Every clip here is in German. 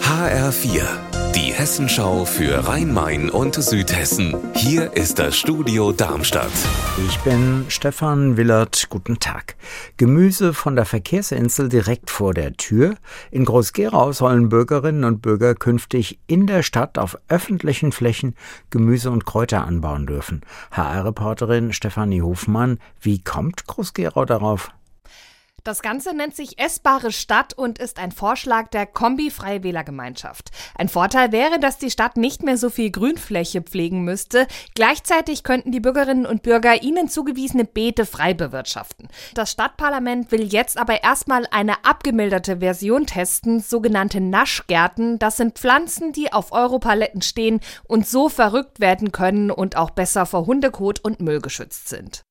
HR4, die Hessenschau für Rhein-Main und Südhessen. Hier ist das Studio Darmstadt. Ich bin Stefan Willert. Guten Tag. Gemüse von der Verkehrsinsel direkt vor der Tür. In Groß-Gerau sollen Bürgerinnen und Bürger künftig in der Stadt auf öffentlichen Flächen Gemüse und Kräuter anbauen dürfen. HR-Reporterin Stefanie Hofmann, wie kommt Groß-Gerau darauf? Das Ganze nennt sich Essbare Stadt und ist ein Vorschlag der Kombi-Freiwählergemeinschaft. Ein Vorteil wäre, dass die Stadt nicht mehr so viel Grünfläche pflegen müsste. Gleichzeitig könnten die Bürgerinnen und Bürger ihnen zugewiesene Beete frei bewirtschaften. Das Stadtparlament will jetzt aber erstmal eine abgemilderte Version testen, sogenannte Naschgärten. Das sind Pflanzen, die auf Europaletten stehen und so verrückt werden können und auch besser vor Hundekot und Müll geschützt sind.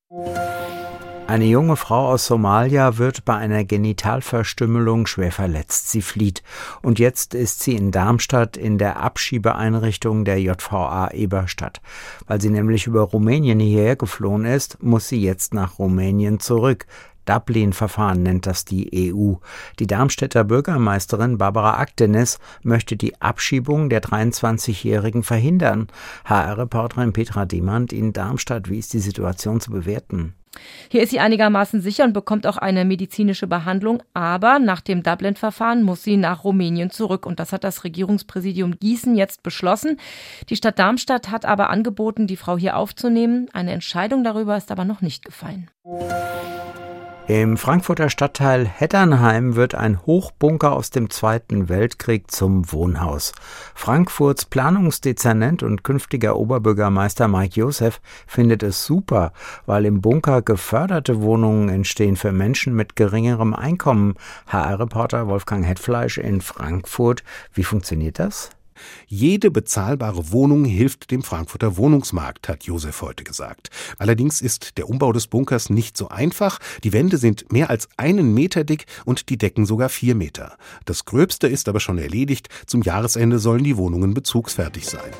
Eine junge Frau aus Somalia wird bei einer Genitalverstümmelung schwer verletzt. Sie flieht. Und jetzt ist sie in Darmstadt in der Abschiebeeinrichtung der JVA Eberstadt. Weil sie nämlich über Rumänien hierher geflohen ist, muss sie jetzt nach Rumänien zurück. Dublin-Verfahren nennt das die EU. Die Darmstädter Bürgermeisterin Barbara Aktenes möchte die Abschiebung der 23-Jährigen verhindern. HR-Reporterin Petra Demand in Darmstadt, wie ist die Situation zu bewerten? Hier ist sie einigermaßen sicher und bekommt auch eine medizinische Behandlung, aber nach dem Dublin-Verfahren muss sie nach Rumänien zurück und das hat das Regierungspräsidium Gießen jetzt beschlossen. Die Stadt Darmstadt hat aber angeboten, die Frau hier aufzunehmen. Eine Entscheidung darüber ist aber noch nicht gefallen. Im Frankfurter Stadtteil Heddernheim wird ein Hochbunker aus dem Zweiten Weltkrieg zum Wohnhaus. Frankfurts Planungsdezernent und künftiger Oberbürgermeister Mike Josef findet es super, weil im Bunker geförderte Wohnungen entstehen für Menschen mit geringerem Einkommen. HR-Reporter Wolfgang Hetfleisch in Frankfurt. Wie funktioniert das? Jede bezahlbare Wohnung hilft dem Frankfurter Wohnungsmarkt, hat Josef heute gesagt. Allerdings ist der Umbau des Bunkers nicht so einfach. Die Wände sind mehr als einen Meter dick und die Decken sogar vier Meter. Das Gröbste ist aber schon erledigt. Zum Jahresende sollen die Wohnungen bezugsfertig sein.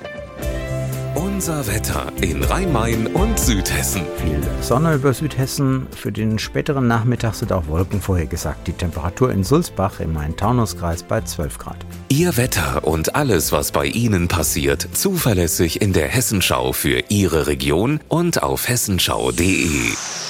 Unser Wetter in Rhein-Main und Südhessen. Viel Sonne über Südhessen. Für den späteren Nachmittag sind auch Wolken vorhergesagt. Die Temperatur in Sulzbach im Main-Taunus-Kreis bei 12 Grad. Ihr Wetter und alles, was bei Ihnen passiert, zuverlässig in der Hessenschau für Ihre Region und auf hessenschau.de.